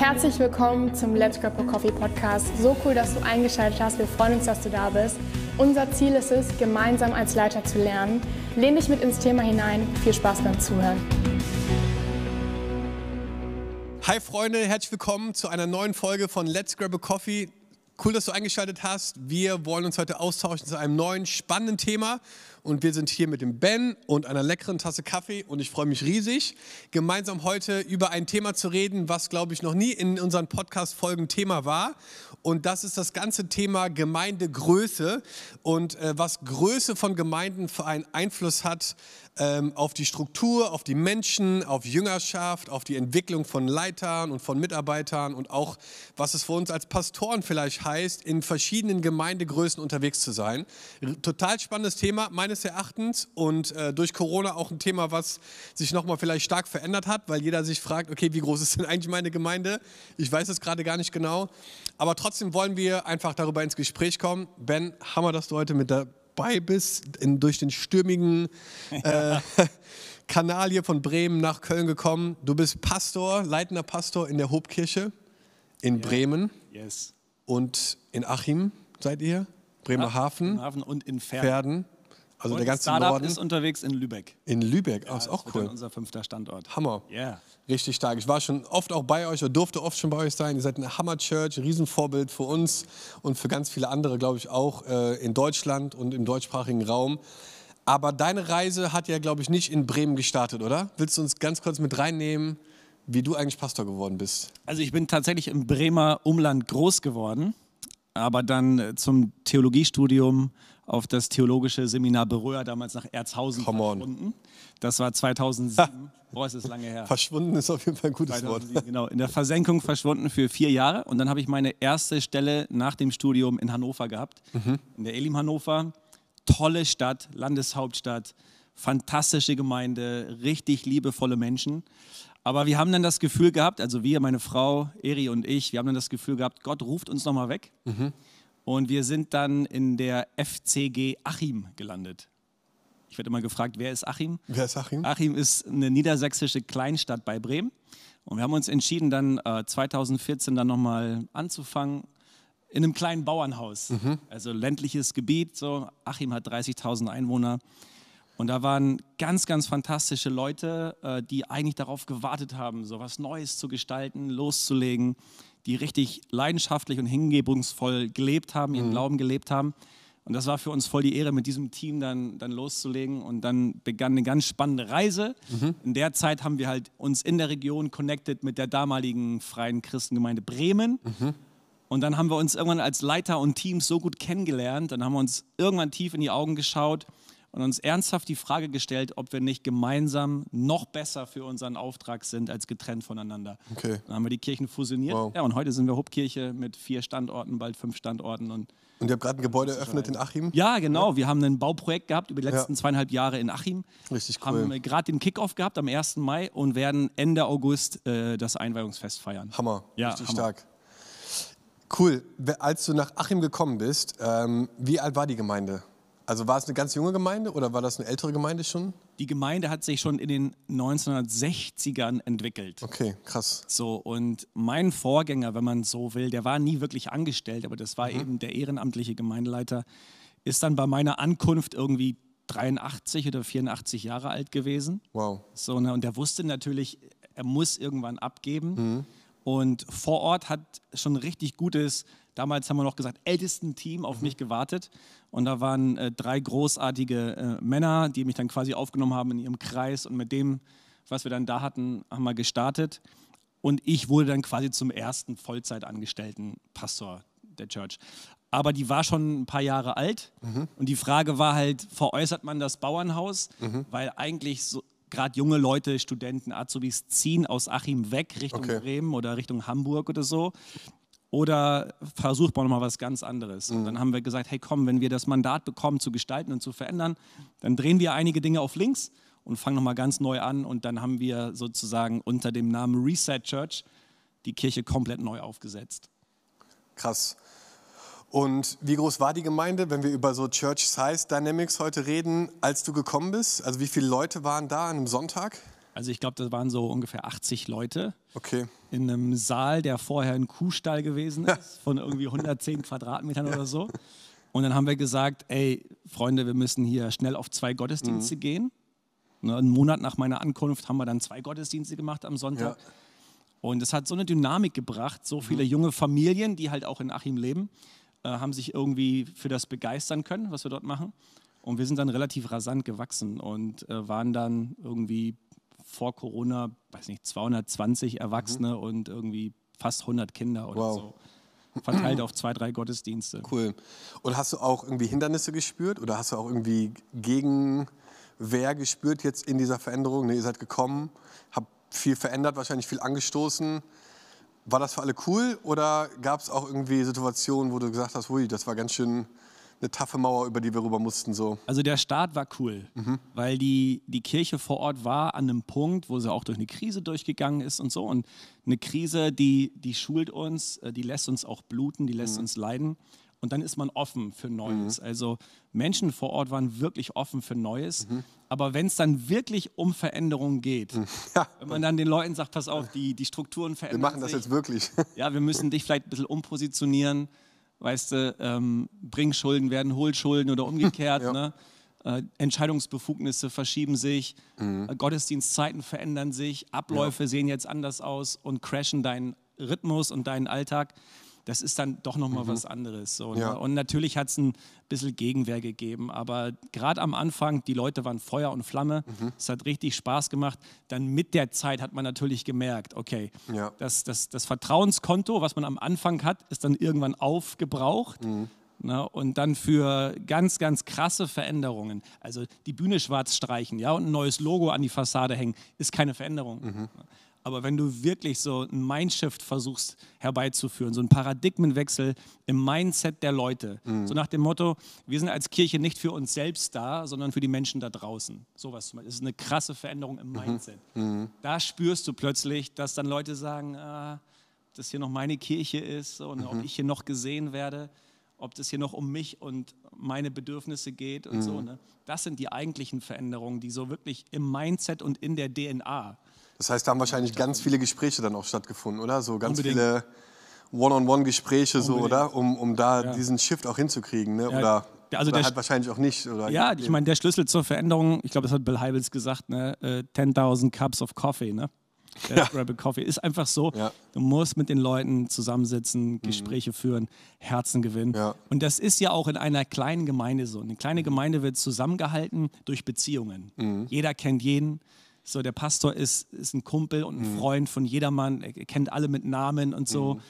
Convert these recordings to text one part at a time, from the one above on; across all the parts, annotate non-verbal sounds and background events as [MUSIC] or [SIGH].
Herzlich willkommen zum Let's Grab a Coffee Podcast. So cool, dass du eingeschaltet hast. Wir freuen uns, dass du da bist. Unser Ziel ist es, gemeinsam als Leiter zu lernen. Lehn dich mit ins Thema hinein. Viel Spaß beim Zuhören. Hi Freunde, herzlich willkommen zu einer neuen Folge von Let's Grab a Coffee. Cool, dass du eingeschaltet hast. Wir wollen uns heute austauschen zu einem neuen spannenden Thema. Und wir sind hier mit dem Ben und einer leckeren Tasse Kaffee. Und ich freue mich riesig, gemeinsam heute über ein Thema zu reden, was, glaube ich, noch nie in unseren Podcast-Folgen Thema war. Und das ist das ganze Thema Gemeindegröße und äh, was Größe von Gemeinden für einen Einfluss hat ähm, auf die Struktur, auf die Menschen, auf Jüngerschaft, auf die Entwicklung von Leitern und von Mitarbeitern und auch, was es für uns als Pastoren vielleicht heißt, in verschiedenen Gemeindegrößen unterwegs zu sein. Total spannendes Thema meines Erachtens und äh, durch Corona auch ein Thema, was sich nochmal vielleicht stark verändert hat, weil jeder sich fragt, okay, wie groß ist denn eigentlich meine Gemeinde? Ich weiß es gerade gar nicht genau, aber trotzdem wollen wir einfach darüber ins Gespräch kommen. Ben, Hammer, dass du heute mit der dabei bist, in, durch den stürmigen [LAUGHS] äh, [LAUGHS] Kanal hier von Bremen nach Köln gekommen. Du bist Pastor, leitender Pastor in der Hobkirche in yeah. Bremen. Yes. Und in Achim seid ihr? Bremerhaven. Bremerhaven und in Pferden. Pferden. Also und der ganze Startup Norden. ist unterwegs in Lübeck. In Lübeck, ja, oh, ist auch cool. unser fünfter Standort. Hammer. Ja. Yeah. Richtig stark. Ich war schon oft auch bei euch oder durfte oft schon bei euch sein. Ihr seid eine Hammer-Church, Riesenvorbild für uns und für ganz viele andere, glaube ich, auch äh, in Deutschland und im deutschsprachigen Raum. Aber deine Reise hat ja, glaube ich, nicht in Bremen gestartet, oder? Willst du uns ganz kurz mit reinnehmen, wie du eigentlich Pastor geworden bist? Also ich bin tatsächlich im Bremer Umland groß geworden, aber dann äh, zum Theologiestudium auf das theologische Seminar Beröa, damals nach Erzhausen Come verschwunden. On. Das war 2007. Boah, ist es lange her. Verschwunden ist auf jeden Fall ein gutes 2007, Wort. Genau, in der Versenkung verschwunden für vier Jahre. Und dann habe ich meine erste Stelle nach dem Studium in Hannover gehabt, mhm. in der Elim Hannover. Tolle Stadt, Landeshauptstadt, fantastische Gemeinde, richtig liebevolle Menschen. Aber wir haben dann das Gefühl gehabt, also wir, meine Frau, Eri und ich, wir haben dann das Gefühl gehabt, Gott ruft uns nochmal weg. Mhm. Und wir sind dann in der FCG Achim gelandet. Ich werde immer gefragt, wer ist Achim? Wer ist Achim? Achim ist eine niedersächsische Kleinstadt bei Bremen. Und wir haben uns entschieden, dann äh, 2014 dann nochmal anzufangen in einem kleinen Bauernhaus. Mhm. Also ländliches Gebiet. So. Achim hat 30.000 Einwohner. Und da waren ganz, ganz fantastische Leute, äh, die eigentlich darauf gewartet haben, so was Neues zu gestalten, loszulegen die richtig leidenschaftlich und hingebungsvoll gelebt haben, ihren mhm. Glauben gelebt haben. Und das war für uns voll die Ehre, mit diesem Team dann, dann loszulegen. Und dann begann eine ganz spannende Reise. Mhm. In der Zeit haben wir halt uns in der Region connected mit der damaligen Freien Christengemeinde Bremen. Mhm. Und dann haben wir uns irgendwann als Leiter und Teams so gut kennengelernt. Dann haben wir uns irgendwann tief in die Augen geschaut und uns ernsthaft die Frage gestellt, ob wir nicht gemeinsam noch besser für unseren Auftrag sind als getrennt voneinander. Okay. Dann haben wir die Kirchen fusioniert. Wow. Ja, und heute sind wir Hubkirche mit vier Standorten, bald fünf Standorten. Und, und ihr habt gerade ein Gebäude eröffnet in Achim? Ja, genau. Ja. Wir haben ein Bauprojekt gehabt über die letzten ja. zweieinhalb Jahre in Achim. Richtig cool. Haben gerade den Kickoff gehabt am 1. Mai und werden Ende August äh, das Einweihungsfest feiern. Hammer. Ja, Richtig Hammer. stark. Cool. Als du nach Achim gekommen bist, ähm, wie alt war die Gemeinde? Also war es eine ganz junge Gemeinde oder war das eine ältere Gemeinde schon? Die Gemeinde hat sich schon in den 1960ern entwickelt. Okay, krass. So, und mein Vorgänger, wenn man so will, der war nie wirklich angestellt, aber das war mhm. eben der ehrenamtliche Gemeindeleiter, ist dann bei meiner Ankunft irgendwie 83 oder 84 Jahre alt gewesen. Wow. So, ne, und der wusste natürlich, er muss irgendwann abgeben. Mhm. Und vor Ort hat schon richtig gutes Damals haben wir noch gesagt, ältesten Team auf mhm. mich gewartet. Und da waren äh, drei großartige äh, Männer, die mich dann quasi aufgenommen haben in ihrem Kreis. Und mit dem, was wir dann da hatten, haben wir gestartet. Und ich wurde dann quasi zum ersten Vollzeitangestellten Pastor der Church. Aber die war schon ein paar Jahre alt. Mhm. Und die Frage war halt, veräußert man das Bauernhaus? Mhm. Weil eigentlich so, gerade junge Leute, Studenten, Azubis ziehen aus Achim weg Richtung okay. Bremen oder Richtung Hamburg oder so. Oder versucht man mal was ganz anderes? Und dann haben wir gesagt, hey komm, wenn wir das Mandat bekommen zu gestalten und zu verändern, dann drehen wir einige Dinge auf links und fangen nochmal ganz neu an. Und dann haben wir sozusagen unter dem Namen Reset Church die Kirche komplett neu aufgesetzt. Krass. Und wie groß war die Gemeinde, wenn wir über so Church Size Dynamics heute reden, als du gekommen bist? Also wie viele Leute waren da an einem Sonntag? Also ich glaube, das waren so ungefähr 80 Leute Okay. in einem Saal, der vorher ein Kuhstall gewesen ist, von irgendwie 110 Quadratmetern oder so. Und dann haben wir gesagt, ey, Freunde, wir müssen hier schnell auf zwei Gottesdienste Mhm. gehen. Ne, einen Monat nach meiner Ankunft haben wir dann zwei Gottesdienste gemacht am Sonntag. Ja. Und es hat so eine Dynamik gebracht, so viele junge Familien, die halt auch in Achim leben, äh, haben sich irgendwie für das begeistern können, was wir dort machen. Und wir sind dann relativ rasant gewachsen und äh, waren dann irgendwie vor Corona, weiß nicht, 220 Erwachsene und irgendwie fast 100 Kinder oder Wow. so. Verteilt auf zwei, drei Gottesdienste. Cool. Und hast du auch irgendwie Hindernisse gespürt oder hast du auch irgendwie Gegenwehr gespürt jetzt in dieser Veränderung? Ne, ihr seid gekommen, habt viel verändert, wahrscheinlich viel angestoßen. War das für alle cool oder gab es auch irgendwie Situationen, wo du gesagt hast, hui, das war ganz schön eine taffe Mauer, über die wir rüber mussten? So. Also der Start war cool, weil die, die Kirche vor Ort war an einem Punkt, wo sie auch durch eine Krise durchgegangen ist und so. Und eine Krise, die, die schult uns, äh, die lässt uns auch bluten, die lässt uns leiden. Und dann ist man offen für Neues. Also Menschen vor Ort waren wirklich offen für Neues. Aber wenn es dann wirklich um Veränderungen geht, [LAUGHS] Ja, wenn man dann den Leuten sagt, pass auf, die, die Strukturen wir verändern machen das sich. jetzt wirklich. Ja, wir müssen dich vielleicht ein bisschen umpositionieren. Weißt du, ähm, Bringschulden werden Hohlschulden oder umgekehrt. [LAUGHS] Ja. ne? äh, Entscheidungsbefugnisse verschieben sich, äh, Gottesdienstzeiten verändern sich, Abläufe sehen jetzt anders aus und crashen deinen Rhythmus und deinen Alltag. Das ist dann doch nochmal was anderes. So, Ja. ne? Und natürlich hat es ein bisschen Gegenwehr gegeben, aber gerade am Anfang, die Leute waren Feuer und Flamme. Es hat richtig Spaß gemacht. Dann mit der Zeit hat man natürlich gemerkt, okay, Ja. das, das, das Vertrauenskonto, was man am Anfang hat, ist dann irgendwann aufgebraucht. Ne, und dann für ganz, ganz krasse Veränderungen, also die Bühne schwarz streichen ja, und ein neues Logo an die Fassade hängen, ist keine Veränderung. Aber wenn du wirklich so ein Mindshift versuchst herbeizuführen, so einen Paradigmenwechsel im Mindset der Leute, so nach dem Motto, wir sind als Kirche nicht für uns selbst da, sondern für die Menschen da draußen. Sowas zum Beispiel. Das ist eine krasse Veränderung im Mindset. Da spürst du plötzlich, dass dann Leute sagen, ah, das hier noch meine Kirche ist und ob ich hier noch gesehen werde, ob das hier noch um mich und meine Bedürfnisse geht und so. Ne? Das sind die eigentlichen Veränderungen, die so wirklich im Mindset und in der DNA. Das heißt, da haben wahrscheinlich ganz viele Gespräche dann auch stattgefunden, oder? So ganz Unbedingt. viele One-on-One-Gespräche, so, Unbedingt. oder? Um, um da Ja. diesen Shift auch hinzukriegen, ne? Ja, Oder, also oder der halt Sch- wahrscheinlich auch nicht. Oder Ja, ich meine, der Schlüssel zur Veränderung, ich glaube, das hat Bill Hybels gesagt, ne? äh, 10.000 Cups of Coffee, ne? Der Ja. Rebel Coffee ist einfach so. Ja. Du musst mit den Leuten zusammensitzen, Gespräche führen, Herzen gewinnen. Ja. Und das ist ja auch in einer kleinen Gemeinde so. Eine kleine Gemeinde wird zusammengehalten durch Beziehungen. Jeder kennt jeden. So, der Pastor ist, ist ein Kumpel und ein Freund von jedermann. Er kennt alle mit Namen und so.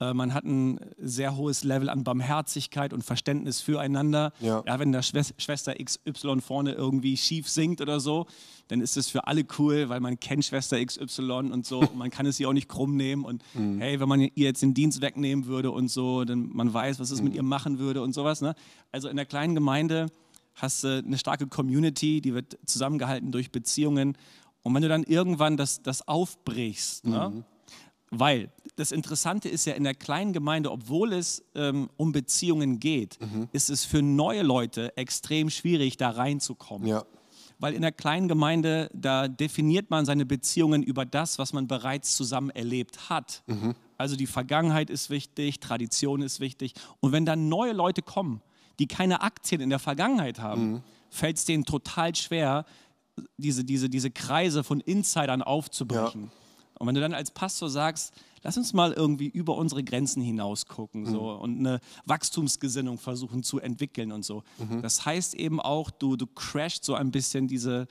Äh, Man hat ein sehr hohes Level an Barmherzigkeit und Verständnis füreinander. Ja. wenn der Schwes- Schwester XY vorne irgendwie schief singt oder so, dann ist es für alle cool, weil man kennt Schwester XY und so. Und [LAUGHS] man kann es ihr auch nicht krumm nehmen. Und hey, wenn man ihr jetzt den Dienst wegnehmen würde und so, dann man weiß, was es mit ihr machen würde und sowas. Ne? Also in der kleinen Gemeinde hast du eine starke Community, die wird zusammengehalten durch Beziehungen. Und wenn du dann irgendwann das, das aufbrichst, ne? Weil das Interessante ist ja in der kleinen Gemeinde, obwohl es ähm, um Beziehungen geht, ist es für neue Leute extrem schwierig, da reinzukommen. Ja. Weil in der kleinen Gemeinde, da definiert man seine Beziehungen über das, was man bereits zusammen erlebt hat. Also die Vergangenheit ist wichtig, Tradition ist wichtig. Und wenn dann neue Leute kommen, die keine Aktien in der Vergangenheit haben, fällt es denen total schwer, diese, diese, diese Kreise von Insidern aufzubrechen. Und wenn du dann als Pastor sagst, lass uns mal irgendwie über unsere Grenzen hinaus gucken so, und eine Wachstumsgesinnung versuchen zu entwickeln und so. Das heißt eben auch, du, du crasht so ein bisschen diese,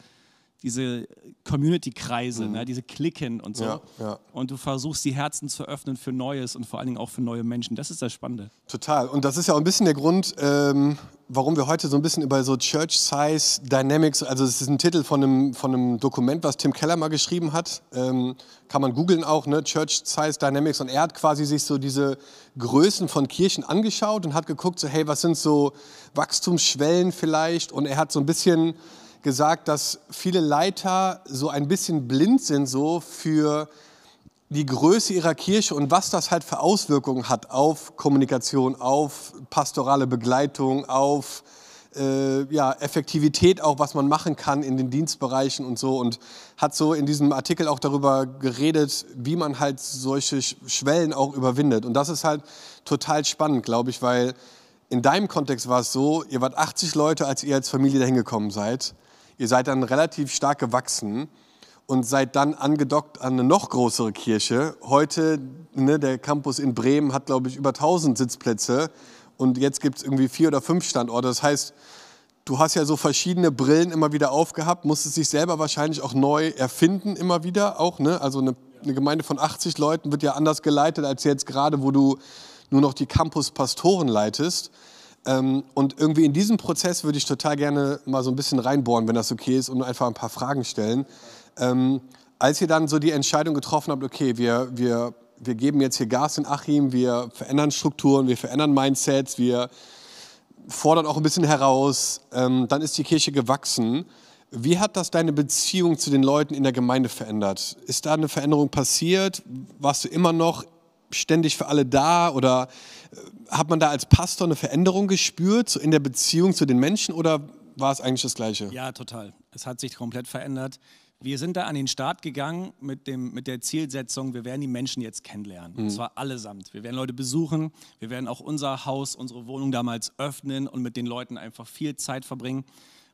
diese Community-Kreise, ne, diese Klicken und so. Ja, ja. Und du versuchst, die Herzen zu öffnen für Neues und vor allen Dingen auch für neue Menschen. Das ist das Spannende. Total. Und das ist ja auch ein bisschen der Grund, ähm, warum wir heute so ein bisschen über so Church Size Dynamics, also es ist ein Titel von einem, von einem Dokument, was Tim Keller mal geschrieben hat, ähm, kann man googeln auch, ne? Church Size Dynamics. Und er hat quasi sich so diese Größen von Kirchen angeschaut und hat geguckt, so hey, was sind so Wachstumsschwellen vielleicht? Und er hat so ein bisschen gesagt, dass viele Leiter so ein bisschen blind sind so für die Größe ihrer Kirche und was das halt für Auswirkungen hat auf Kommunikation, auf pastorale Begleitung, auf äh, ja, Effektivität auch, was man machen kann in den Dienstbereichen und so. Und hat so in diesem Artikel auch darüber geredet, wie man halt solche Schwellen auch überwindet. Und das ist halt total spannend, glaube ich, weil in deinem Kontext war es so, ihr wart 80 Leute, als ihr als Familie dahin gekommen seid. Ihr seid dann relativ stark gewachsen und seid dann angedockt an eine noch größere Kirche. Heute, ne, der Campus in Bremen hat, glaube ich, über 1000 Sitzplätze und jetzt gibt es irgendwie vier oder fünf Standorte. Das heißt, du hast ja so verschiedene Brillen immer wieder aufgehabt, musstest dich selber wahrscheinlich auch neu erfinden immer wieder auch. Ne? Also eine, eine Gemeinde von 80 Leuten wird ja anders geleitet als jetzt gerade, wo du nur noch die Campus-Pastoren leitest. Ähm, und irgendwie in diesem Prozess würde ich total gerne mal so ein bisschen reinbohren, wenn das okay ist, und einfach ein paar Fragen stellen. Ähm, als ihr dann so die Entscheidung getroffen habt, okay, wir, wir wir geben jetzt hier Gas in Achim, wir verändern Strukturen, wir verändern Mindsets, wir fordern auch ein bisschen heraus. Ähm, dann ist die Kirche gewachsen. Wie hat das deine Beziehung zu den Leuten in der Gemeinde verändert? Ist da eine Veränderung passiert? Warst du immer noch ständig für alle da oder äh, hat man da als Pastor eine Veränderung gespürt in der Beziehung zu den Menschen oder war es eigentlich das Gleiche? Ja, total. Es hat sich komplett verändert. Wir sind da an den Start gegangen mit, dem, mit der Zielsetzung, wir werden die Menschen jetzt kennenlernen. Mhm. Und zwar allesamt. Wir werden Leute besuchen, wir werden auch unser Haus, unsere Wohnung damals öffnen und mit den Leuten einfach viel Zeit verbringen.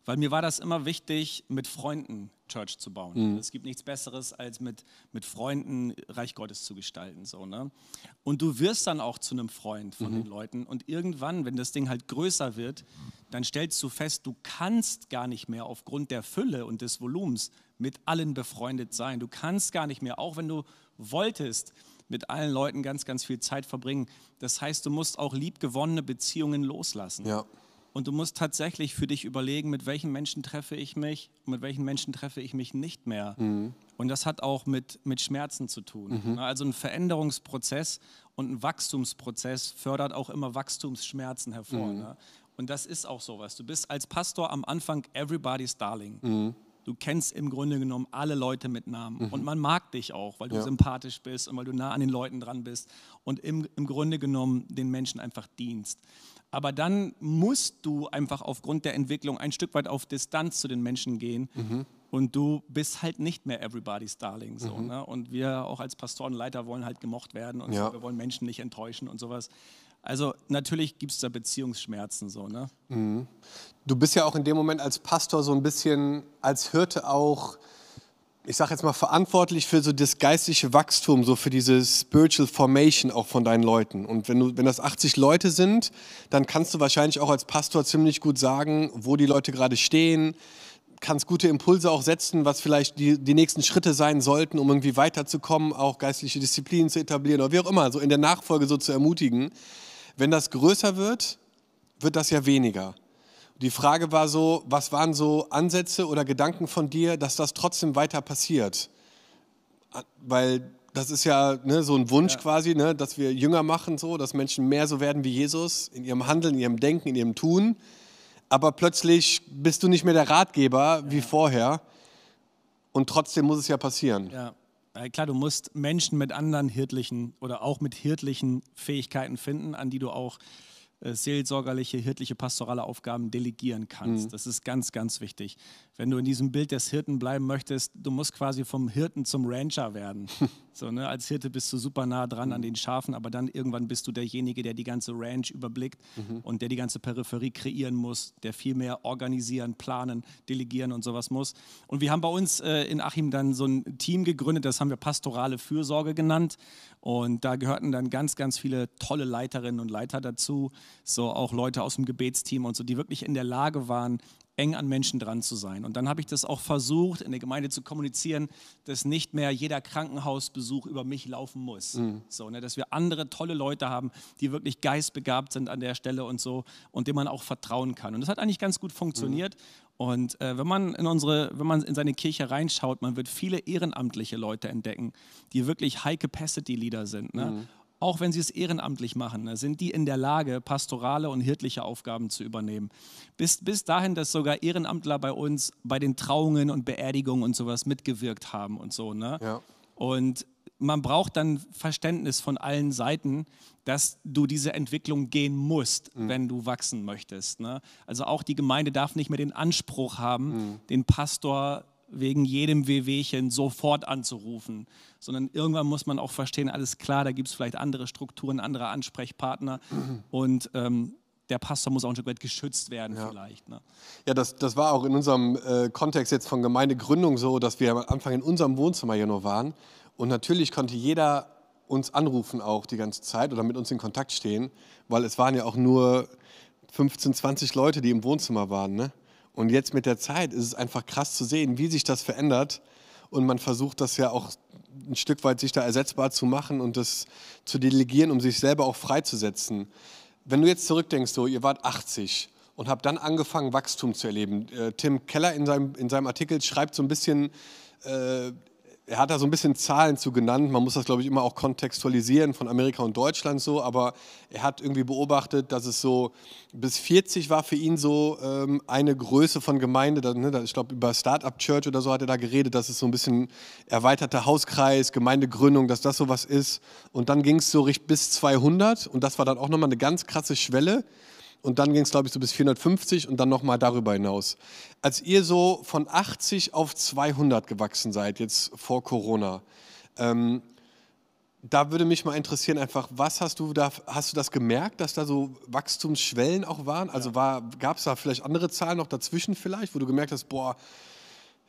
Weil mir war das immer wichtig, mit Freunden Church zu bauen. Mhm. Es gibt nichts Besseres, als mit, mit Freunden Reich Gottes zu gestalten. So, ne? Und du wirst dann auch zu einem Freund von mhm. den Leuten. Und irgendwann, wenn das Ding halt größer wird, dann stellst du fest, du kannst gar nicht mehr aufgrund der Fülle und des Volumens mit allen befreundet sein. Du kannst gar nicht mehr, auch wenn du wolltest, mit allen Leuten ganz, ganz viel Zeit verbringen. Das heißt, du musst auch liebgewonnene Beziehungen loslassen. Ja. Und du musst tatsächlich für dich überlegen, mit welchen Menschen treffe ich mich und mit welchen Menschen treffe ich mich nicht mehr. Mhm. Und das hat auch mit, mit Schmerzen zu tun. Mhm. Also ein Veränderungsprozess und ein Wachstumsprozess fördert auch immer Wachstumsschmerzen hervor. Mhm. Ne? Und das ist auch sowas. Du bist als Pastor am Anfang everybody's darling. Mhm. Du kennst im Grunde genommen alle Leute mit Namen. Mhm. Und man mag dich auch, weil du ja. sympathisch bist und weil du nah an den Leuten dran bist und im, im Grunde genommen den Menschen einfach dienst. Aber dann musst du einfach aufgrund der Entwicklung ein Stück weit auf Distanz zu den Menschen gehen. Mhm. Und du bist halt nicht mehr everybody's darling. So, mhm. ne? Und wir auch als Pastorenleiter wollen halt gemocht werden und ja. so. wir wollen Menschen nicht enttäuschen und sowas. Also natürlich gibt es da Beziehungsschmerzen so, ne? Mhm. Du bist ja auch in dem Moment als Pastor so ein bisschen als Hirte auch, ich sage jetzt mal, verantwortlich für so das geistliche Wachstum, so für diese Spiritual Formation auch von deinen Leuten. Und wenn, du, wenn das 80 Leute sind, dann kannst du wahrscheinlich auch als Pastor ziemlich gut sagen, wo die Leute gerade stehen, kannst gute Impulse auch setzen, was vielleicht die, die nächsten Schritte sein sollten, um irgendwie weiterzukommen, auch geistliche Disziplinen zu etablieren oder wie auch immer, so in der Nachfolge so zu ermutigen. Wenn das größer wird, wird das ja weniger. Die Frage war so, was waren so Ansätze oder Gedanken von dir, dass das trotzdem weiter passiert? Weil das ist ja ne, so ein Wunsch ja. quasi, ne, dass wir Jünger machen, so, dass Menschen mehr so werden wie Jesus in ihrem Handeln, in ihrem Denken, in ihrem Tun. Aber plötzlich bist du nicht mehr der Ratgeber ja. wie vorher. Und trotzdem muss es ja passieren. Ja. Klar, du musst Menschen mit anderen hirtlichen oder auch mit hirtlichen Fähigkeiten finden, an die du auch seelsorgerliche, hirtliche, pastorale Aufgaben delegieren kannst. Mhm. Das ist ganz, ganz wichtig. Wenn du in diesem Bild des Hirten bleiben möchtest, du musst quasi vom Hirten zum Rancher werden. [LAUGHS] so, ne? Als Hirte bist du super nah dran mhm. an den Schafen, aber dann irgendwann bist du derjenige, der die ganze Ranch überblickt mhm. und der die ganze Peripherie kreieren muss, der viel mehr organisieren, planen, delegieren und sowas muss. Und wir haben bei uns äh, in Achim dann so ein Team gegründet, das haben wir pastorale Fürsorge genannt. Und da gehörten dann ganz, ganz viele tolle Leiterinnen und Leiter dazu, so auch Leute aus dem Gebetsteam und so, die wirklich in der Lage waren, eng an Menschen dran zu sein. Und dann habe ich das auch versucht, in der Gemeinde zu kommunizieren, dass nicht mehr jeder Krankenhausbesuch über mich laufen muss. Mhm. So, ne, dass wir andere tolle Leute haben, die wirklich geistbegabt sind an der Stelle und so und denen man auch vertrauen kann. Und das hat eigentlich ganz gut funktioniert. Mhm. Und äh, wenn man in unsere, wenn man in seine Kirche reinschaut, man wird viele ehrenamtliche Leute entdecken, die wirklich High-Capacity-Leader sind. Ne? Mhm. Auch wenn sie es ehrenamtlich machen, ne, sind die in der Lage, pastorale und hirtliche Aufgaben zu übernehmen. Bis, bis dahin, dass sogar Ehrenamtler bei uns bei den Trauungen und Beerdigungen und sowas mitgewirkt haben und so. Ne? Ja. Und man braucht dann Verständnis von allen Seiten, dass du diese Entwicklung gehen musst, mhm. wenn du wachsen möchtest. Ne? Also auch die Gemeinde darf nicht mehr den Anspruch haben, mhm. den Pastor wegen jedem Wehwehchen sofort anzurufen, sondern irgendwann muss man auch verstehen, alles klar, da gibt es vielleicht andere Strukturen, andere Ansprechpartner [CLEARS THROAT] und ähm, der Pastor muss auch ein Stück weit geschützt werden ja. vielleicht. Ne? Ja, das, das war auch in unserem äh, Kontext jetzt von Gemeindegründung so, dass wir am Anfang in unserem Wohnzimmer hier nur waren und natürlich konnte jeder uns anrufen auch die ganze Zeit oder mit uns in Kontakt stehen, weil es waren ja auch nur 15, 20 Leute, die im Wohnzimmer waren. Ne? Und jetzt mit der Zeit ist es einfach krass zu sehen, wie sich das verändert. Und man versucht das ja auch ein Stück weit sich da ersetzbar zu machen und das zu delegieren, um sich selber auch freizusetzen. Wenn du jetzt zurückdenkst, so, ihr wart 80 und habt dann angefangen, Wachstum zu erleben. Äh, Tim Keller in seinem, in seinem Artikel schreibt so ein bisschen, äh, er hat da so ein bisschen Zahlen zu genannt. Man muss das, glaube ich, immer auch kontextualisieren von Amerika und Deutschland so. Aber er hat irgendwie beobachtet, dass es so bis 40 war für ihn so ähm, eine Größe von Gemeinde. Da, ne, ich glaube, über Startup Church oder so hat er da geredet, dass es so ein bisschen erweiterter Hauskreis, Gemeindegründung, dass das so was ist. Und dann ging es so bis 200. Und das war dann auch nochmal eine ganz krasse Schwelle. Und dann ging es, glaube ich, so bis 450 und dann nochmal darüber hinaus. Als ihr so von 80 auf 200 gewachsen seid, jetzt vor Corona, ähm, da würde mich mal interessieren, einfach, was hast du da, hast du das gemerkt, dass da so Wachstumsschwellen auch waren? Also gab es da vielleicht andere Zahlen noch dazwischen vielleicht, wo du gemerkt hast, boah,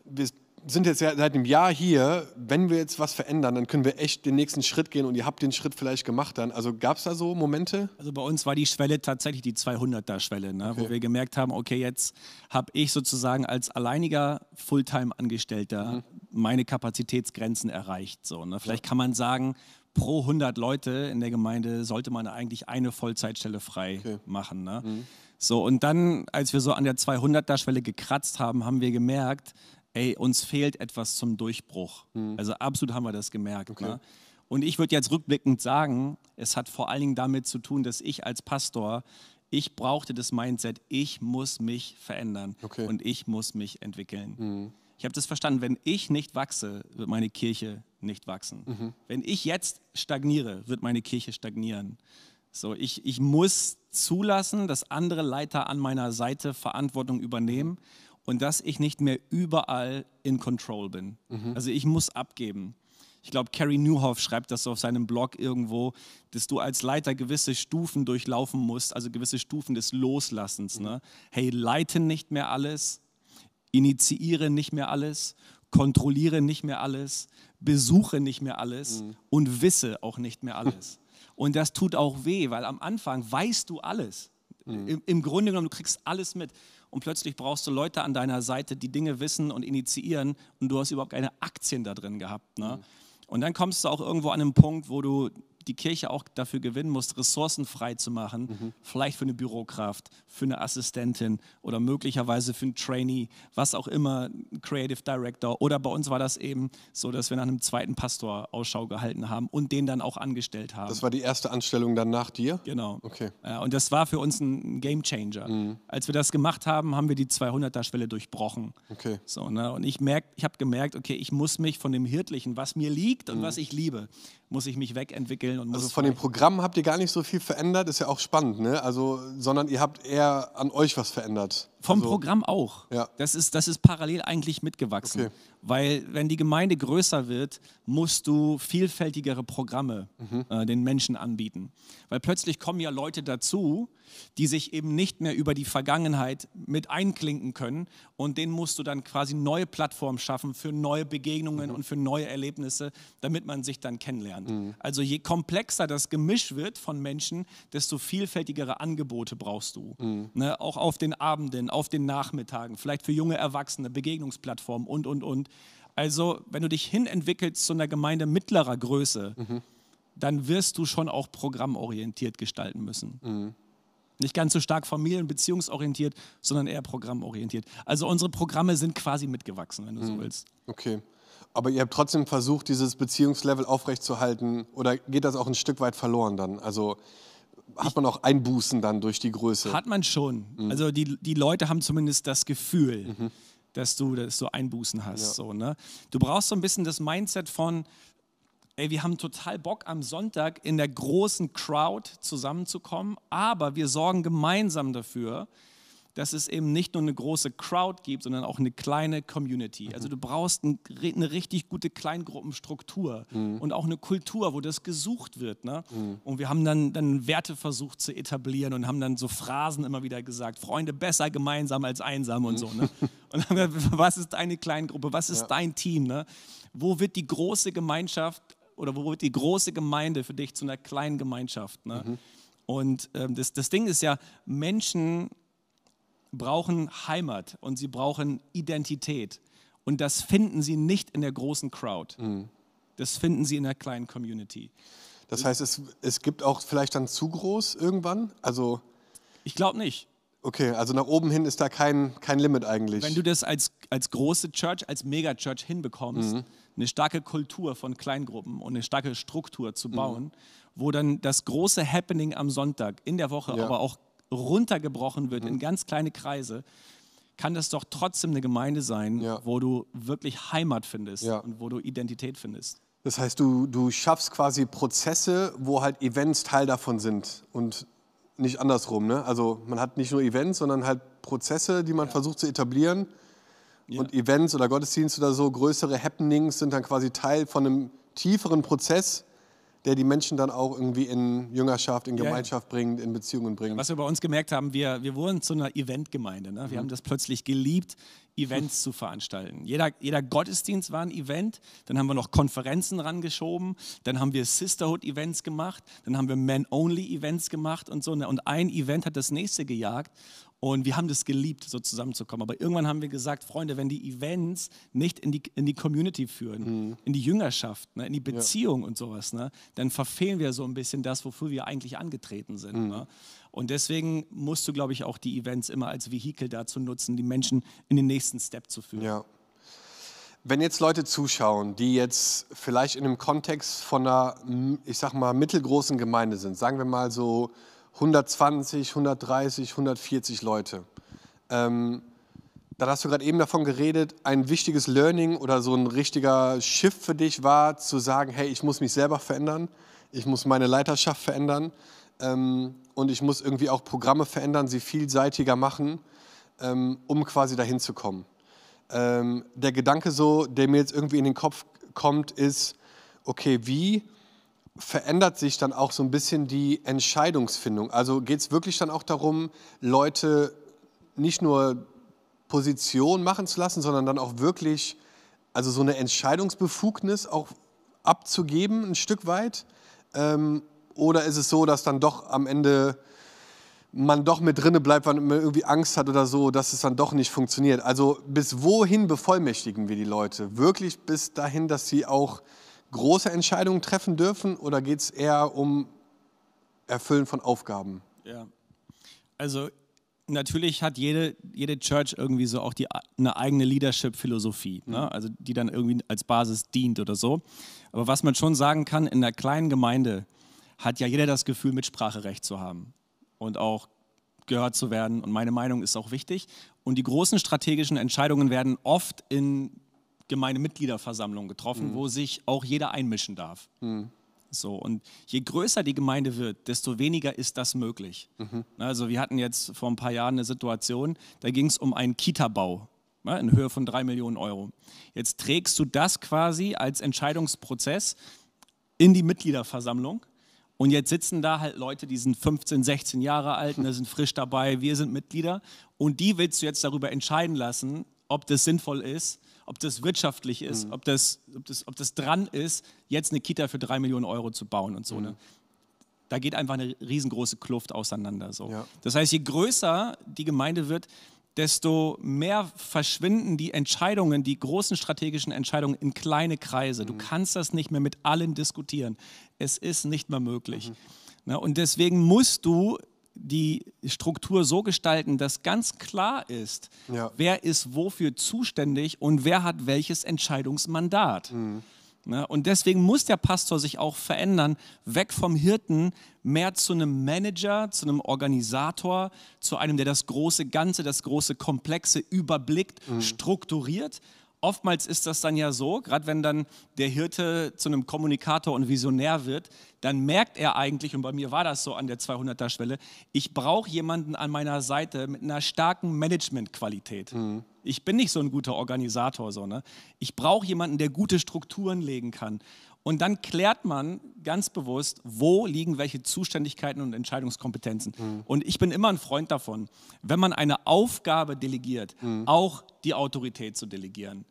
wir sind jetzt seit einem Jahr hier, wenn wir jetzt was verändern, dann können wir echt den nächsten Schritt gehen und ihr habt den Schritt vielleicht gemacht dann. Also gab es da so Momente? Also bei uns war die Schwelle tatsächlich die 200er-Schwelle, ne? okay. wo wir gemerkt haben, okay, jetzt habe ich sozusagen als alleiniger Fulltime-Angestellter mhm. meine Kapazitätsgrenzen erreicht. So, ne? Vielleicht ja. kann man sagen, pro 100 Leute in der Gemeinde sollte man eigentlich eine Vollzeitstelle frei okay. machen. Ne? Mhm. So, und dann, als wir so an der 200er-Schwelle gekratzt haben, haben wir gemerkt, ey, uns fehlt etwas zum Durchbruch. Mhm. Also absolut haben wir das gemerkt. Okay. Ne? Und ich würde jetzt rückblickend sagen, es hat vor allen Dingen damit zu tun, dass ich als Pastor, ich brauchte das Mindset, ich muss mich verändern okay. und ich muss mich entwickeln. Mhm. Ich habe das verstanden, wenn ich nicht wachse, wird meine Kirche nicht wachsen. Mhm. Wenn ich jetzt stagniere, wird meine Kirche stagnieren. So, ich, ich muss zulassen, dass andere Leiter an meiner Seite Verantwortung übernehmen und dass ich nicht mehr überall in Control bin. Mhm. Also ich muss abgeben. Ich glaube, Carrie Newhoff schreibt das auf seinem Blog irgendwo, dass du als Leiter gewisse Stufen durchlaufen musst, also gewisse Stufen des Loslassens. Mhm. Ne? Hey, leite nicht mehr alles, initiiere nicht mehr alles, kontrolliere nicht mehr alles, besuche nicht mehr alles mhm. und wisse auch nicht mehr [LAUGHS] alles. und das tut auch weh, weil am Anfang weißt du alles. Mhm. Im, Im Grunde genommen, du kriegst alles mit und plötzlich brauchst du Leute an deiner Seite, die Dinge wissen und initiieren und du hast überhaupt keine Aktien da drin gehabt. Ne? Mhm. Und dann kommst du auch irgendwo an einen Punkt, wo du die Kirche auch dafür gewinnen muss, Ressourcen frei zu machen, mhm. vielleicht für eine Bürokraft, für eine Assistentin oder möglicherweise für einen Trainee, was auch immer, Creative Director. Oder bei uns war das eben so, dass wir nach einem zweiten Pastor Ausschau gehalten haben und den dann auch angestellt haben. Das war die erste Anstellung dann nach dir? Genau. Okay. Ja, und das war für uns ein Game Changer. Mhm. Als wir das gemacht haben, haben wir die 200er-Schwelle durchbrochen. Okay. So, ne? Und ich, ich habe gemerkt, okay, ich muss mich von dem Hirtlichen, was mir liegt und mhm. was ich liebe, muss ich mich wegentwickeln. Und also von den Programmen habt ihr gar nicht so viel verändert, ist ja auch spannend, ne? Also, sondern ihr habt eher an euch was verändert. Vom also, Programm auch. Ja. Das, ist, das ist parallel eigentlich mitgewachsen. Okay. Weil wenn die Gemeinde größer wird, musst du vielfältigere Programme mhm. äh, den Menschen anbieten. Weil plötzlich kommen ja Leute dazu, die sich eben nicht mehr über die Vergangenheit mit einklinken können. Und denen musst du dann quasi neue Plattformen schaffen für neue Begegnungen mhm. und für neue Erlebnisse, damit man sich dann kennenlernt. Mhm. Also je komplexer das Gemisch wird von Menschen, desto vielfältigere Angebote brauchst du. Mhm. Ne? Auch auf den Abenden, auf den Nachmittagen, vielleicht für junge Erwachsene, Begegnungsplattformen und, und, und. Also wenn du dich hinentwickelst zu einer Gemeinde mittlerer Größe, mhm. dann wirst du schon auch programmorientiert gestalten müssen. Mhm. Nicht ganz so stark familien- beziehungsorientiert, sondern eher programmorientiert. Also unsere Programme sind quasi mitgewachsen, wenn du mhm. so willst. Okay. Aber ihr habt trotzdem versucht, dieses Beziehungslevel aufrechtzuerhalten oder geht das auch ein Stück weit verloren dann? Also hat man auch Einbußen dann durch die Größe? Hat man schon. Mhm. Also die, die Leute haben zumindest das Gefühl, mhm. Dass, du, dass du Einbußen hast. Ja. So, ne? Du brauchst so ein bisschen das Mindset von, ey, wir haben total Bock am Sonntag in der großen Crowd zusammenzukommen, aber wir sorgen gemeinsam dafür, dass es eben nicht nur eine große Crowd gibt, sondern auch eine kleine Community. Also du brauchst ein, eine richtig gute Kleingruppenstruktur mhm. und auch eine Kultur, wo das gesucht wird. Ne? Mhm. Und wir haben dann, dann Werte versucht zu etablieren und haben dann so Phrasen immer wieder gesagt, Freunde, besser gemeinsam als einsam und mhm. so. Ne? Und dann, [LAUGHS] was ist deine Kleingruppe, was ist ja. dein Team? Ne? Wo wird die große Gemeinschaft oder wo wird die große Gemeinde für dich zu einer kleinen Gemeinschaft? Ne? Mhm. Und ähm, das, das Ding ist ja, Menschen brauchen Heimat und sie brauchen Identität. Und das finden sie nicht in der großen Crowd. Mhm. Das finden sie in der kleinen Community. Das heißt, es, es gibt auch vielleicht dann zu groß irgendwann? Also ich glaube nicht. Okay, also nach oben hin ist da kein, kein Limit eigentlich. Wenn du das als, als große Church, als Megachurch hinbekommst, mhm. eine starke Kultur von Kleingruppen und eine starke Struktur zu bauen, mhm. wo dann das große Happening am Sonntag in der Woche, ja. aber auch runtergebrochen wird mhm. in ganz kleine Kreise, kann das doch trotzdem eine Gemeinde sein, ja. wo du wirklich Heimat findest ja. und wo du Identität findest. Das heißt, du, du schaffst quasi Prozesse, wo halt Events Teil davon sind und nicht andersrum. Ne? Also man hat nicht nur Events, sondern halt Prozesse, die man ja. versucht zu etablieren. Und Events oder Gottesdienste oder so, größere Happenings sind dann quasi Teil von einem tieferen Prozess, der die Menschen dann auch irgendwie in Jüngerschaft, in Gemeinschaft ja. bringt, in Beziehungen bringt. Was wir bei uns gemerkt haben, wir, wir wurden zu einer Eventgemeinde. Ne? Wir mhm. haben das plötzlich geliebt, Events zu veranstalten. Jeder, jeder Gottesdienst war ein Event, dann haben wir noch Konferenzen rangeschoben, dann haben wir Sisterhood-Events gemacht, dann haben wir Men-Only-Events gemacht und so. Ne? Und ein Event hat das nächste gejagt. Und wir haben das geliebt, so zusammenzukommen. Aber irgendwann haben wir gesagt, Freunde, wenn die Events nicht in die, in die Community führen, mhm. in die Jüngerschaft, ne, in die Beziehung ja. und sowas, ne, dann verfehlen wir so ein bisschen das, wofür wir eigentlich angetreten sind. Mhm. Ne? Und deswegen musst du, glaube ich, auch die Events immer als Vehikel dazu nutzen, die Menschen in den nächsten Step zu führen. Ja. Wenn jetzt Leute zuschauen, die jetzt vielleicht in einem Kontext von einer, ich sag mal, mittelgroßen Gemeinde sind, sagen wir mal so 120, 130, 140 Leute. Ähm, dann hast du gerade eben davon geredet, ein wichtiges Learning oder so ein richtiger Shift für dich war, zu sagen, hey, ich muss mich selber verändern, ich muss meine Leiterschaft verändern ähm, und ich muss irgendwie auch Programme verändern, sie vielseitiger machen, ähm, um quasi dahin zu kommen. Ähm, der Gedanke so, der mir jetzt irgendwie in den Kopf kommt, ist, okay, wie verändert sich dann auch so ein bisschen die Entscheidungsfindung. Also geht es wirklich dann auch darum, Leute nicht nur Position machen zu lassen, sondern dann auch wirklich, also so eine Entscheidungsbefugnis auch abzugeben, ein Stück weit? Ähm, oder ist es so, dass dann doch am Ende man doch mit drinne bleibt, weil man irgendwie Angst hat oder so, dass es dann doch nicht funktioniert? Also bis wohin bevollmächtigen wir die Leute? Wirklich bis dahin, dass sie auch große Entscheidungen treffen dürfen oder geht es eher um Erfüllen von Aufgaben? Ja, also natürlich hat jede, jede Church irgendwie so auch die, eine eigene Leadership-Philosophie, ne? mhm. also die dann irgendwie als Basis dient oder so. Aber was man schon sagen kann, in einer kleinen Gemeinde hat ja jeder das Gefühl, Mitspracherecht zu haben und auch gehört zu werden. Und meine Meinung ist auch wichtig. Und die großen strategischen Entscheidungen werden oft in Gemeindemitgliederversammlung getroffen, mhm. wo sich auch jeder einmischen darf. Mhm. So, und je größer die Gemeinde wird, desto weniger ist das möglich. Mhm. Also wir hatten jetzt vor ein paar Jahren eine Situation, da ging es um einen Kita-Bau ne, in Höhe von drei Millionen Euro. Jetzt trägst du das quasi als Entscheidungsprozess in die Mitgliederversammlung. Und jetzt sitzen da halt Leute, die sind 15, 16 Jahre alt, und da sind frisch dabei, wir sind Mitglieder. Und die willst du jetzt darüber entscheiden lassen, ob das sinnvoll ist, ob das wirtschaftlich ist, mhm. ob, das, ob, das, ob das dran ist, jetzt eine Kita für drei Millionen Euro zu bauen und so. Mhm. Ne? Da geht einfach eine riesengroße Kluft auseinander. So. Ja. Das heißt, je größer die Gemeinde wird, desto mehr verschwinden die Entscheidungen, die großen strategischen Entscheidungen in kleine Kreise. Mhm. Du kannst das nicht mehr mit allen diskutieren. Es ist nicht mehr möglich. Mhm. Na, ne? und deswegen musst du die Struktur so gestalten, dass ganz klar ist, ja. wer ist wofür zuständig und wer hat welches Entscheidungsmandat. Mhm. Ne? Und deswegen muss der Pastor sich auch verändern, weg vom Hirten, mehr zu einem Manager, zu einem Organisator, zu einem, der das große Ganze, das große Komplexe überblickt, mhm. strukturiert oftmals ist das dann ja so, gerade wenn dann der Hirte zu einem Kommunikator und Visionär wird, dann merkt er eigentlich, und bei mir war das so an der 200er Schwelle, ich brauche jemanden an meiner Seite mit einer starken Managementqualität. Mhm. Ich bin nicht so ein guter Organisator, so, ne? Ich brauche jemanden, der gute Strukturen legen kann. Und dann klärt man ganz bewusst, wo liegen welche Zuständigkeiten und Entscheidungskompetenzen. Mhm. Und ich bin immer ein Freund davon, wenn man eine Aufgabe delegiert, mhm. auch die Autorität zu delegieren.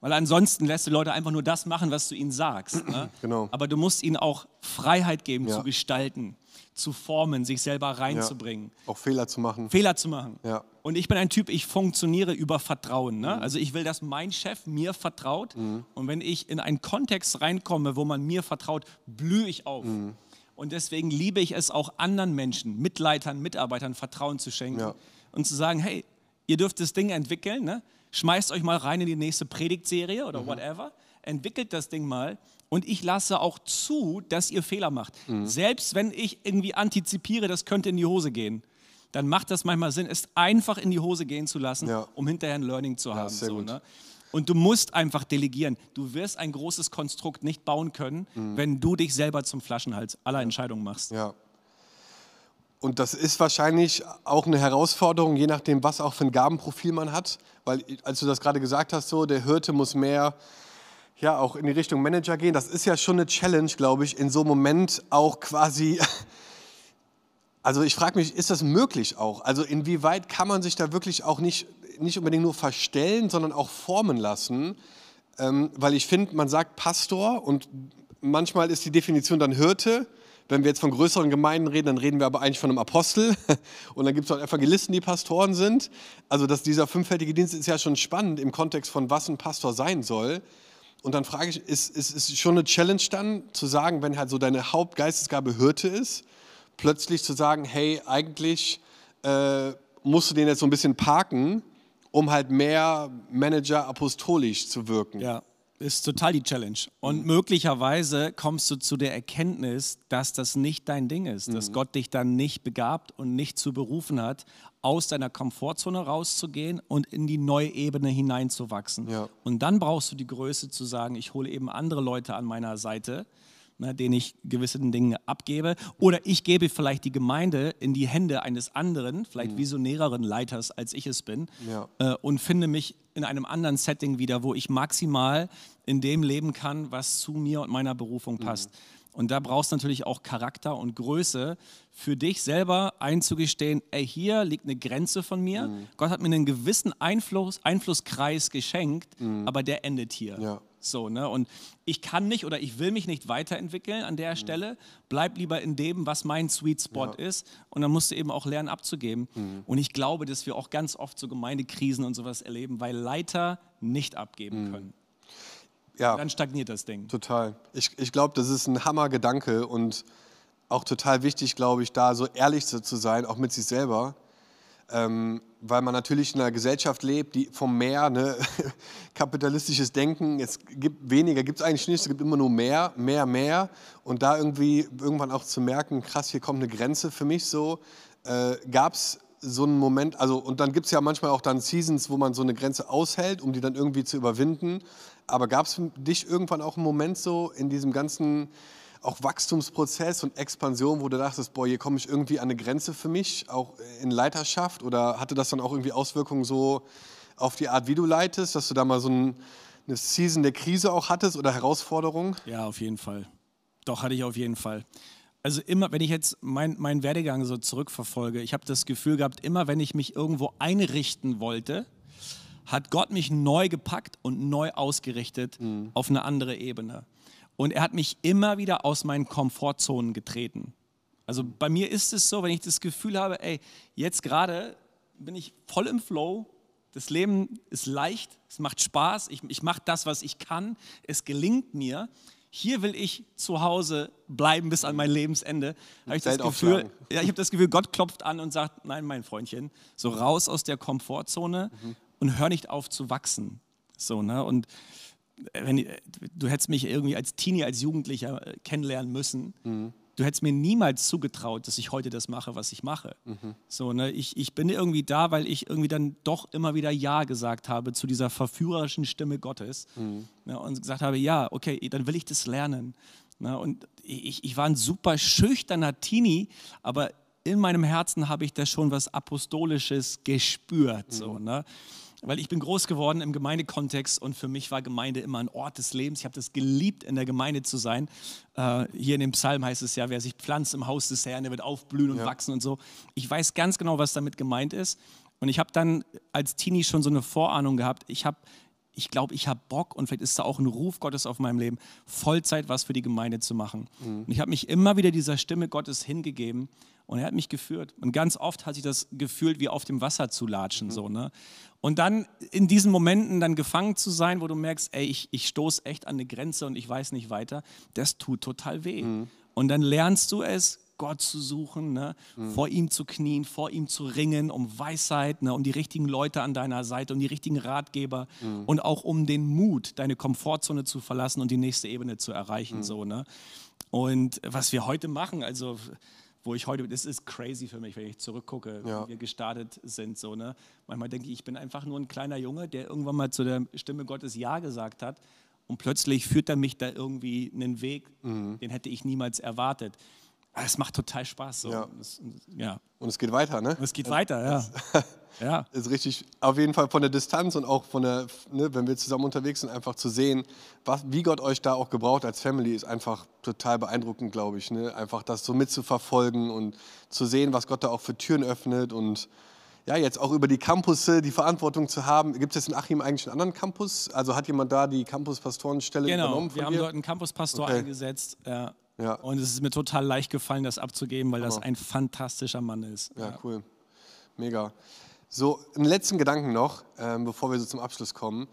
Weil ansonsten lässt du Leute einfach nur das machen, was du ihnen sagst. Ne? [CLEARS THROAT] Genau. Aber du musst ihnen auch Freiheit geben ja. zu gestalten, zu formen, sich selber reinzubringen. Ja. Auch Fehler zu machen. Fehler zu machen. Ja. Und ich bin ein Typ, ich funktioniere über Vertrauen. Ne? Mhm. Also ich will, dass mein Chef mir vertraut. Mhm. Und wenn ich in einen Kontext reinkomme, wo man mir vertraut, blühe ich auf. Mhm. Und deswegen liebe ich es auch anderen Menschen, Mitleitern, Mitarbeitern Vertrauen zu schenken ja. und zu sagen, hey, ihr dürft das Ding entwickeln. Ne? schmeißt euch mal rein in die nächste Predigtserie oder mhm. whatever, entwickelt das Ding mal und ich lasse auch zu, dass ihr Fehler macht. Mhm. Selbst wenn ich irgendwie antizipiere, das könnte in die Hose gehen, dann macht das manchmal Sinn, es einfach in die Hose gehen zu lassen, ja. um hinterher ein Learning zu haben. Ja, so, ne? Und du musst einfach delegieren. Du wirst ein großes Konstrukt nicht bauen können, mhm. wenn du dich selber zum Flaschenhals aller Entscheidungen machst. Ja. Und das ist wahrscheinlich auch eine Herausforderung, je nachdem, was auch für ein Gabenprofil man hat. Weil, als du das gerade gesagt hast, so, der Hirte muss mehr ja, auch in die Richtung Manager gehen. Das ist ja schon eine Challenge, glaube ich, in so einem Moment auch quasi. [LAUGHS] Also ich frage mich, ist das möglich auch? Also inwieweit kann man sich da wirklich auch nicht, nicht unbedingt nur verstellen, sondern auch formen lassen? Ähm, weil ich finde, man sagt Pastor und manchmal ist die Definition dann Hirte wenn wir jetzt von größeren Gemeinden reden, dann reden wir aber eigentlich von einem Apostel. [LAUGHS] Und dann gibt es auch Evangelisten, die Pastoren sind. Also dass dieser fünffältige Dienst ist ja schon spannend im Kontext von, was ein Pastor sein soll. Und dann frage ich, ist es schon eine Challenge dann zu sagen, wenn halt so deine Hauptgeistesgabe Hirte ist, plötzlich zu sagen, hey, eigentlich äh, musst du den jetzt so ein bisschen parken, um halt mehr Manager apostolisch zu wirken. Ja, ist total die Challenge. Und mhm. möglicherweise kommst du zu der Erkenntnis, dass das nicht dein Ding ist, mhm. dass Gott dich dann nicht begabt und nicht zu berufen hat, aus deiner Komfortzone rauszugehen und in die neue Ebene hineinzuwachsen. Ja. Und dann brauchst du die Größe zu sagen, ich hole eben andere Leute an meiner Seite, ne, denen ich gewisse Dinge abgebe. Oder ich gebe vielleicht die Gemeinde in die Hände eines anderen, vielleicht mhm. visionäreren Leiters, als ich es bin, ja. äh, und finde mich in einem anderen Setting wieder, wo ich maximal in dem leben kann, was zu mir und meiner Berufung mhm. passt. Mhm. Und da brauchst du natürlich auch Charakter und Größe für dich selber einzugestehen, ey, hier liegt eine Grenze von mir. Mhm. Gott hat mir einen gewissen Einfluss, Einflusskreis geschenkt, mhm. aber der endet hier. Ja. So, ne? Und ich kann nicht oder ich will mich nicht weiterentwickeln an der mhm. Stelle. Bleib lieber in dem, was mein Sweet Spot ja. ist. Und dann musst du eben auch lernen abzugeben. Mhm. Und ich glaube, dass wir auch ganz oft so Gemeindekrisen und sowas erleben, weil Leiter nicht abgeben mhm. können ja, dann stagniert das Ding. Total. Ich, ich glaube, das ist ein Hammergedanke und auch total wichtig, glaube ich, da so ehrlich zu, sein, auch mit sich selber. Ähm, weil man natürlich in einer Gesellschaft lebt, die vom Mehr, ne, [LAUGHS] kapitalistisches Denken, es gibt weniger, gibt es eigentlich nicht, es gibt immer nur mehr, mehr, mehr. Und da irgendwie irgendwann auch zu merken, krass, hier kommt eine Grenze für mich so, äh, gab es so einen Moment, also und dann gibt es ja manchmal auch dann Seasons, wo man so eine Grenze aushält, um die dann irgendwie zu überwinden. Aber gab es für dich irgendwann auch einen Moment so in diesem ganzen auch Wachstumsprozess und Expansion, wo du dachtest, boah, hier komme ich irgendwie an eine Grenze für mich, auch in Leiterschaft? Oder hatte das dann auch irgendwie Auswirkungen so auf die Art, wie du leitest, dass du da mal so ein, eine Season der Krise auch hattest oder Herausforderungen? Ja, auf jeden Fall. Doch, hatte ich auf jeden Fall. Also immer, wenn ich jetzt meinen mein Werdegang so zurückverfolge, ich habe das Gefühl gehabt, immer wenn ich mich irgendwo einrichten wollte, hat Gott mich neu gepackt und neu ausgerichtet mhm. auf eine andere Ebene. Und er hat mich immer wieder aus meinen Komfortzonen getreten. Also bei mir ist es so, wenn ich das Gefühl habe, ey, jetzt gerade bin ich voll im Flow, das Leben ist leicht, es macht Spaß, ich, ich mache das, was ich kann, es gelingt mir. Hier will ich zu Hause bleiben bis an mein Lebensende. Habe ich das Gefühl, ja, ich habe das Gefühl, Gott klopft an und sagt, nein, mein Freundchen, so raus aus der Komfortzone mhm und hör nicht auf zu wachsen. So, ne? Und wenn, du hättest mich irgendwie als Teenie, als Jugendlicher äh, kennenlernen müssen. Mhm. du hättest mir niemals zugetraut, dass ich heute das mache, was ich mache. Mhm. So, ne? ich, ich bin irgendwie da, weil ich irgendwie dann doch immer wieder Ja gesagt habe zu dieser verführerischen Stimme Gottes mhm. ne? und gesagt habe, ja, okay, dann will ich das lernen. Ne? Und ich, ich war ein super schüchterner Teenie, aber in meinem Herzen habe ich da schon was Apostolisches gespürt. Mhm. So, ne? Weil ich bin groß geworden im Gemeindekontext und für mich war Gemeinde immer ein Ort des Lebens. Ich habe das geliebt, in der Gemeinde zu sein. Äh, hier in dem Psalm heißt es ja, wer sich pflanzt im Haus des Herrn, der wird aufblühen und ja. wachsen und so. Ich weiß ganz genau, was damit gemeint ist. Und ich habe dann als Teenie schon so eine Vorahnung gehabt. Ich habe ich glaube, ich habe Bock und vielleicht ist da auch ein Ruf Gottes auf meinem Leben, Vollzeit was für die Gemeinde zu machen. Mhm. Und ich habe mich immer wieder dieser Stimme Gottes hingegeben und er hat mich geführt. Und ganz oft hat sich das gefühlt, wie auf dem Wasser zu latschen. Mhm. So, ne? Und dann in diesen Momenten dann gefangen zu sein, wo du merkst, ey, ich, ich stoße echt an eine Grenze und ich weiß nicht weiter, das tut total weh. Mhm. Und dann lernst du es, Gott zu suchen, ne? Mhm. vor ihm zu knien, vor ihm zu ringen, um Weisheit, ne? um die richtigen Leute an deiner Seite, um die richtigen Ratgeber mhm. und auch um den Mut, deine Komfortzone zu verlassen und die nächste Ebene zu erreichen. Mhm. So, ne? Und was wir heute machen, also wo ich heute, das ist crazy für mich, wenn ich zurückgucke, ja. wie wir gestartet sind. So, ne? Manchmal denke ich, ich bin einfach nur ein kleiner Junge, der irgendwann mal zu der Stimme Gottes Ja gesagt hat und plötzlich führt er mich da irgendwie einen Weg, mhm. den hätte ich niemals erwartet. Es macht total Spaß. So. Ja. Das, ja. Und es geht weiter, ne? Und es geht weiter, ja. [LAUGHS] ja. [LAUGHS] Ist richtig, auf jeden Fall von der Distanz und auch von der, ne, wenn wir zusammen unterwegs sind, einfach zu sehen, was, wie Gott euch da auch gebraucht als Family, ist einfach total beeindruckend, glaube ich. Ne? Einfach das so mitzuverfolgen und zu sehen, was Gott da auch für Türen öffnet und ja, jetzt auch über die Campusse die Verantwortung zu haben. Gibt es jetzt in Achim eigentlich einen anderen Campus? Also hat jemand da die Campuspastorenstelle genau, übernommen? Genau, wir haben dort einen Campuspastor okay. eingesetzt. Ja. Ja. Und es ist mir total leicht gefallen, das abzugeben, weil Hammer. das ein fantastischer Mann ist. Ja, ja, cool. Mega. So, einen letzten Gedanken noch, äh, bevor wir so zum Abschluss kommen.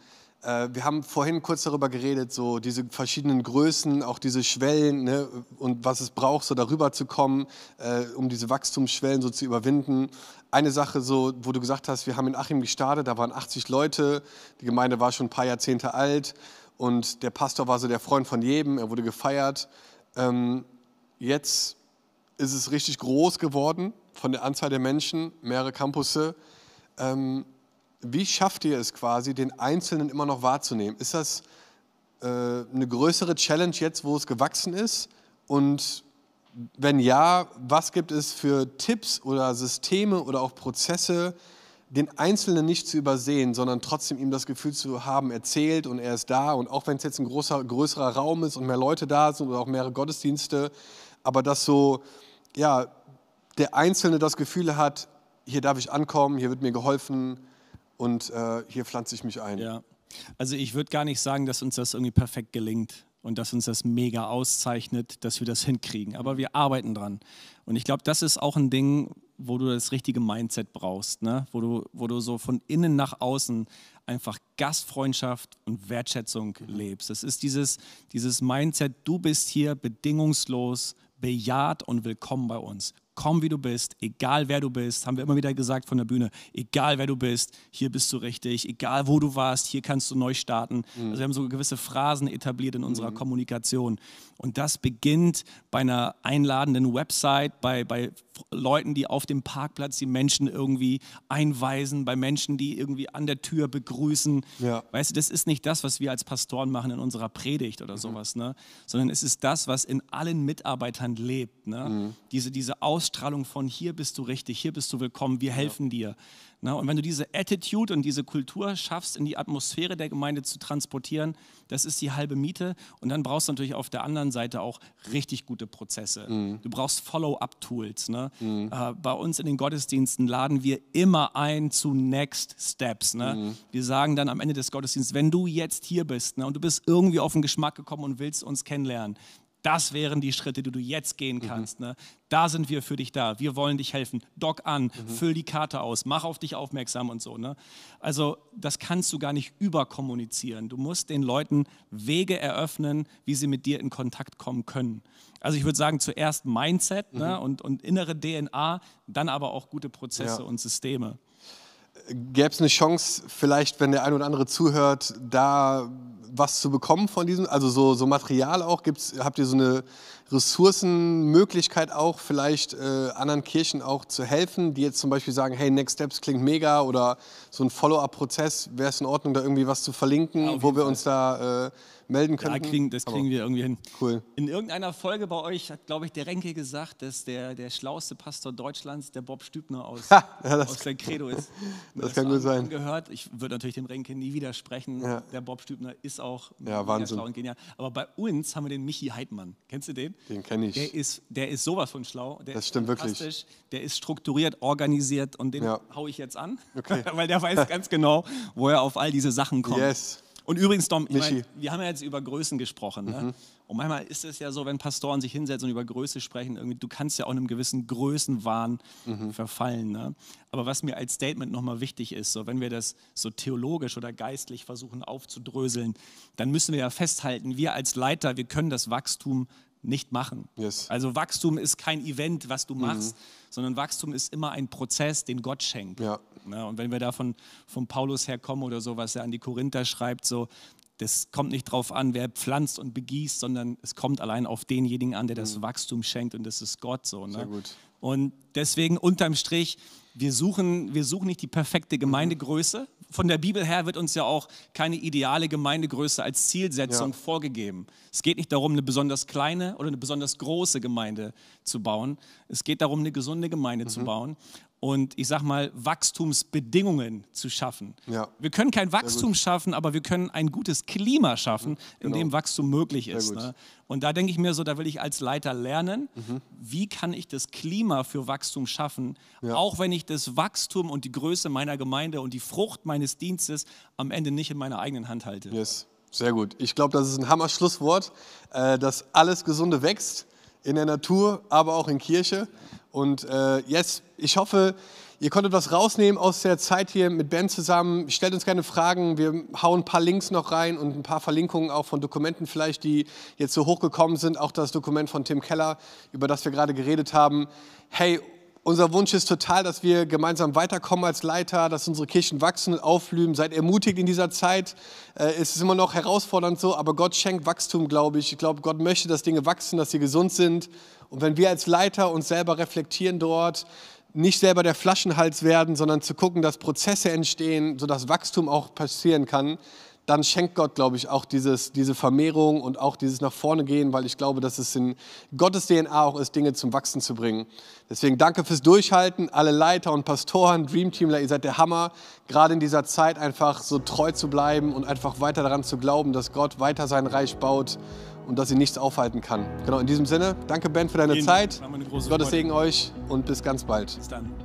Äh, wir haben vorhin kurz darüber geredet, so diese verschiedenen Größen, auch diese Schwellen ne, und was es braucht, so darüber zu kommen, äh, um diese Wachstumsschwellen so zu überwinden. Eine Sache, so, wo du gesagt hast, wir haben in Achim gestartet, da waren 80 Leute, die Gemeinde war schon ein paar Jahrzehnte alt und der Pastor war so der Freund von jedem, er wurde gefeiert. Ähm, jetzt ist es richtig groß geworden von der Anzahl der Menschen, mehrere Campusse. Ähm, wie schafft ihr es quasi, den Einzelnen immer noch wahrzunehmen? Ist das äh, eine größere Challenge jetzt, wo es gewachsen ist? Und wenn ja, was gibt es für Tipps oder Systeme oder auch Prozesse, den Einzelnen nicht zu übersehen, sondern trotzdem ihm das Gefühl zu haben, er zählt und er ist da. Und auch wenn es jetzt ein großer, größerer Raum ist und mehr Leute da sind oder auch mehrere Gottesdienste, aber dass so, ja, der Einzelne das Gefühl hat, hier darf ich ankommen, hier wird mir geholfen und äh, hier pflanze ich mich ein. Ja, also ich würde gar nicht sagen, dass uns das irgendwie perfekt gelingt und dass uns das mega auszeichnet, dass wir das hinkriegen. Aber wir arbeiten dran. Und ich glaube, das ist auch ein Ding, wo du das richtige Mindset brauchst, ne? wo, du, wo du so von innen nach außen einfach Gastfreundschaft und Wertschätzung lebst. Das ist dieses, dieses Mindset, du bist hier bedingungslos bejaht und willkommen bei uns komm wie du bist, egal wer du bist, haben wir immer wieder gesagt von der Bühne, egal wer du bist, hier bist du richtig, egal wo du warst, hier kannst du neu starten. Mhm. Also wir haben so gewisse Phrasen etabliert in unserer mhm. Kommunikation. Und das beginnt bei einer einladenden Website, bei, bei Leuten, die auf dem Parkplatz die Menschen irgendwie einweisen, bei Menschen, die irgendwie an der Tür begrüßen. Ja. Weißt du, das ist nicht das, was wir als Pastoren machen in unserer Predigt oder mhm. sowas, ne? sondern es ist das, was in allen Mitarbeitern lebt. Ne? Mhm. Diese, diese Aus Ausstrahlung von hier bist du richtig, hier bist du willkommen, wir helfen ja. dir. Na, und wenn du diese Attitude und diese Kultur schaffst, in die Atmosphäre der Gemeinde zu transportieren, das ist die halbe Miete. Und dann brauchst du natürlich auf der anderen Seite auch richtig gute Prozesse. Mhm. Du brauchst Follow-up-Tools. Ne? Mhm. Äh, bei uns in den Gottesdiensten laden wir immer ein zu Next Steps. Ne? Mhm. Wir sagen dann am Ende des Gottesdienstes, wenn du jetzt hier bist ne, und du bist irgendwie auf den Geschmack gekommen und willst uns kennenlernen, das wären die Schritte, die du jetzt gehen mhm. kannst. Mhm. Ne? Da sind wir für dich da. Wir wollen dich helfen. Dock an, mhm. füll die Karte aus, mach auf dich aufmerksam und so. Ne? Also das kannst du gar nicht überkommunizieren. Du musst den Leuten Wege eröffnen, wie sie mit dir in Kontakt kommen können. Also ich würde sagen, zuerst Mindset ne? mhm. ne? und, und innere DNA, dann aber auch gute Prozesse ja. und Systeme gäbe es eine Chance, vielleicht, wenn der ein oder andere zuhört, da was zu bekommen von diesem, also so, so Material auch? Gibt's, habt ihr so eine Ressourcenmöglichkeit auch, vielleicht äh, anderen Kirchen auch zu helfen, die jetzt zum Beispiel sagen, hey, Next Steps klingt mega oder so ein Follow-up-Prozess, wäre es in Ordnung, da irgendwie was zu verlinken, Ja, wo wir Fall. uns da äh, melden Ja, könnten? kriegen, das kriegen wir irgendwie hin. Cool. In irgendeiner Folge bei euch hat, glaube ich, der Renke gesagt, dass der, der schlauste Pastor Deutschlands der Bob Stübner aus, Ha, [LAUGHS] ja, das- aus der Credo ist. [LAUGHS] das kann gut sein. Gehört. Ich würde natürlich dem Renke nie widersprechen. Ja. Der Bob Stübner ist auch Ja, Wahnsinn. schlau und genial. Aber bei uns haben wir den Michi Heidmann. Kennst du den? Den kenn ich. Der ist, der ist sowas von schlau. Der Das ist stimmt wirklich. Der ist strukturiert, organisiert und den Ja. hau ich jetzt an. Okay. [LAUGHS] Weil der weiß [LAUGHS] ganz genau, wo er auf all diese Sachen kommt. Yes. Und übrigens, Dom, ich mein, wir haben ja jetzt über Größen gesprochen. Ne? Und manchmal ist es ja so, wenn Pastoren sich hinsetzen und über Größe sprechen, irgendwie, du kannst ja auch einem gewissen Größenwahn verfallen. Ne? Aber was mir als Statement nochmal wichtig ist, so, wenn wir das so theologisch oder geistlich versuchen aufzudröseln, dann müssen wir ja festhalten, wir als Leiter, wir können das Wachstum nicht machen. Yes. Also Wachstum ist kein Event, was du machst, sondern Wachstum ist immer ein Prozess, den Gott schenkt. Ja. Ne? Und wenn wir da von, von Paulus herkommen oder so, was er an die Korinther schreibt, so, das kommt nicht drauf an, wer pflanzt und begießt, sondern es kommt allein auf denjenigen an, der das Wachstum schenkt und das ist Gott so. Ne? Sehr gut. Und deswegen unterm Strich, wir suchen, wir suchen nicht die perfekte Gemeindegröße. Von der Bibel her wird uns ja auch keine ideale Gemeindegröße als Zielsetzung Ja. vorgegeben. Es geht nicht darum, eine besonders kleine oder eine besonders große Gemeinde zu bauen. Es geht darum, eine gesunde Gemeinde Mhm. zu bauen und ich sag mal, Wachstumsbedingungen zu schaffen. Ja. Wir können kein Wachstum schaffen, aber wir können ein gutes Klima schaffen, in dem Wachstum möglich ist. Ne? Und da denke ich mir so, da will ich als Leiter lernen, wie kann ich das Klima für Wachstum schaffen, auch wenn ich das Wachstum und die Größe meiner Gemeinde und die Frucht meines Dienstes am Ende nicht in meiner eigenen Hand halte. Yes, sehr gut. Ich glaube, das ist ein Hammer-Schlusswort, äh, dass alles Gesunde wächst in der Natur, aber auch in Kirche. Und äh, yes, ich hoffe, ihr konntet was rausnehmen aus der Zeit hier mit Ben zusammen. Stellt uns gerne Fragen. Wir hauen ein paar Links noch rein und ein paar Verlinkungen auch von Dokumenten vielleicht, die jetzt so hochgekommen sind. Auch das Dokument von Tim Keller, über das wir gerade geredet haben. Hey, unser Wunsch ist total, dass wir gemeinsam weiterkommen als Leiter, dass unsere Kirchen wachsen und aufblühen. Seid ermutigt in dieser Zeit. Äh, es ist immer noch herausfordernd so, aber Gott schenkt Wachstum, glaube ich. Ich glaube, Gott möchte, dass Dinge wachsen, dass sie gesund sind. Und wenn wir als Leiter uns selber reflektieren dort, nicht selber der Flaschenhals werden, sondern zu gucken, dass Prozesse entstehen, sodass Wachstum auch passieren kann, dann schenkt Gott, glaube ich, auch dieses, diese Vermehrung und auch dieses nach vorne gehen, weil ich glaube, dass es in Gottes DNA auch ist, Dinge zum Wachsen zu bringen. Deswegen danke fürs Durchhalten, alle Leiter und Pastoren, Dreamteamler, ihr seid der Hammer, gerade in dieser Zeit einfach so treu zu bleiben und einfach weiter daran zu glauben, dass Gott weiter sein Reich baut und dass ihn nichts aufhalten kann. Genau, in diesem Sinne, danke Ben für deine Dank. Zeit. Gottes. Segen euch und bis ganz bald. Bis dann.